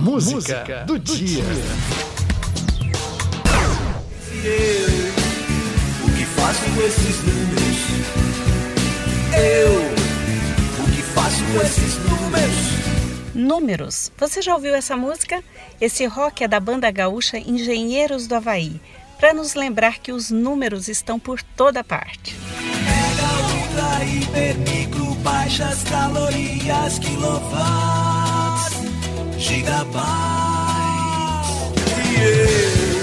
Música, Música do, do, dia. Eu, o que faço com esses números? Eu, o que faço com esses números? Números. Você já ouviu essa música? Esse rock é da banda gaúcha Engenheiros do Havaí, para nos lembrar que os números estão por toda parte. Mega, ultra, hiper, micro, baixas calorias, quilowatts, gigabytes. E eu,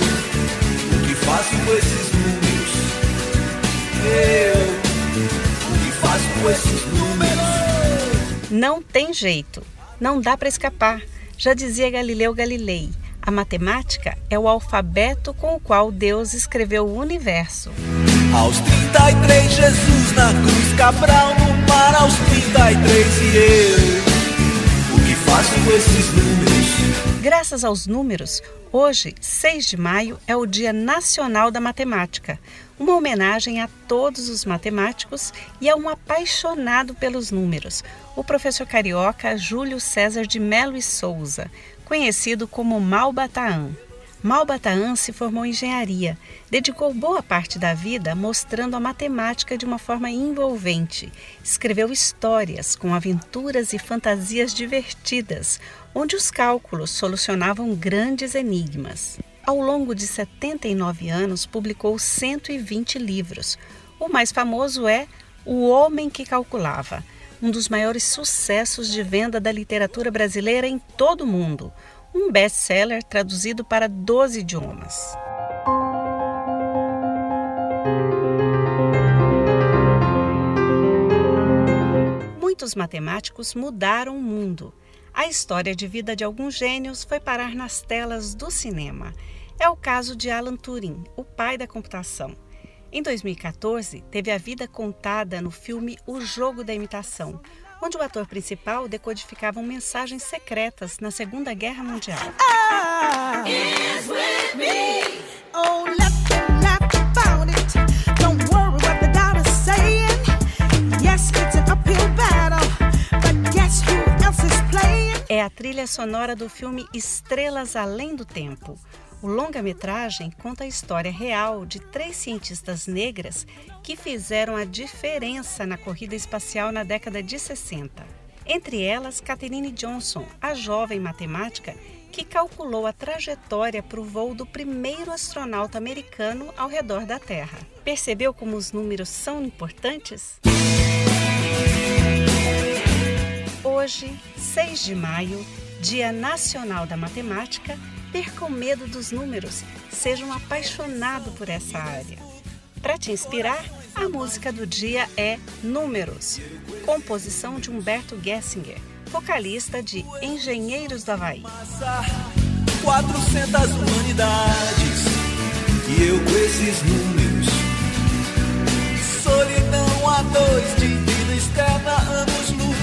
o que faço com esses números? Eu, o que faço com esses números? Não tem jeito, não dá para escapar. Já dizia Galileu Galilei. A matemática é o alfabeto com o qual Deus escreveu o universo. Aos 33, Jesus na cruz, Cabral no mar, aos 33 e eu. Graças aos números, hoje, 6 de maio, é o Dia Nacional da Matemática, uma homenagem a todos os matemáticos e a um apaixonado pelos números, o professor carioca Júlio César de Melo e Souza, conhecido como Malbataan. Malbataan se formou em engenharia, dedicou boa parte da vida mostrando a matemática de uma forma envolvente. Escreveu histórias com aventuras e fantasias divertidas, onde os cálculos solucionavam grandes enigmas. Ao longo de 79 anos, publicou 120 livros. O mais famoso é O Homem que Calculava, um dos maiores sucessos de venda da literatura brasileira em todo o mundo, um best-seller traduzido para 12 idiomas. Muitos matemáticos mudaram o mundo. A história de vida de alguns gênios foi parar nas telas do cinema. É o caso de Alan Turing, o pai da computação. Em 2014, teve a vida contada no filme O Jogo da Imitação, onde o ator principal decodificava mensagens secretas na Segunda Guerra Mundial. Ah, é a trilha sonora do filme Estrelas Além do Tempo. O longa-metragem conta a história real de três cientistas negras que fizeram a diferença na corrida espacial na década de 60. Entre elas, Catherine Johnson, a jovem matemática que calculou a trajetória para o voo do primeiro astronauta americano ao redor da Terra. Percebeu como os números são importantes? Hoje, 6 de maio, Dia Nacional da Matemática, perca o medo dos números, seja um apaixonado por essa área. Para te inspirar, a música do dia é Números, composição de Humberto Gessinger, vocalista de Engenheiros do Havaí. 400 humanidades e eu com esses números. Solidão a dois de vida externa, anos-luz.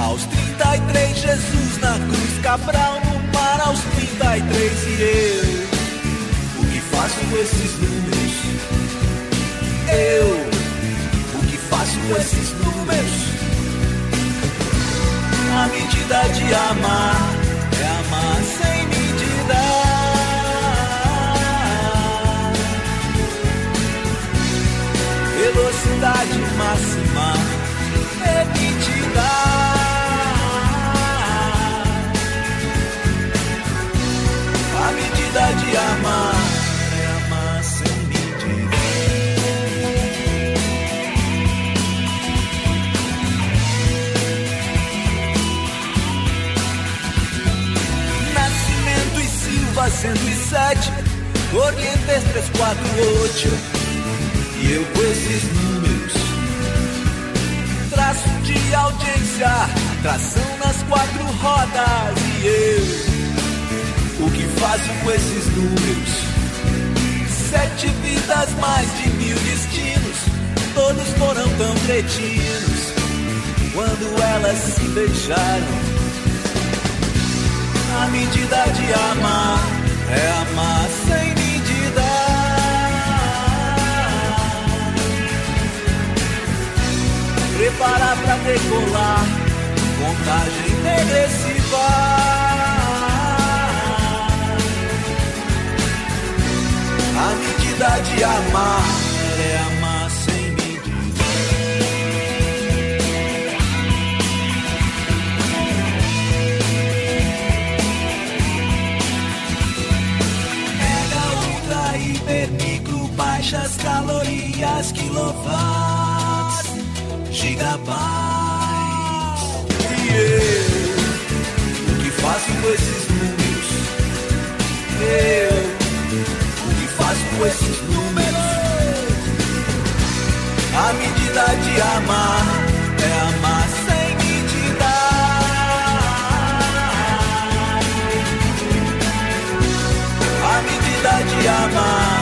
Aos 33, Jesus na cruz, Cabral 33 e eu, o que faço com esses números? Eu, o que faço com esses números? A medida de amar 107, Corrientes 348. E eu com esses números, traço de audiência, tração nas quatro rodas. E eu o que faço com esses números? Sete vidas, mais de mil destinos. Todos foram tão cretinos quando elas se deixaram. A medida de amar decolar. Contagem regressiva. A medida de é amar é amar sem medida. Mega, ultra, hiper, micro, baixas calorias, quilowatts, gigabytes. Esses números? A medida de amar é amar sem medida. A medida de amar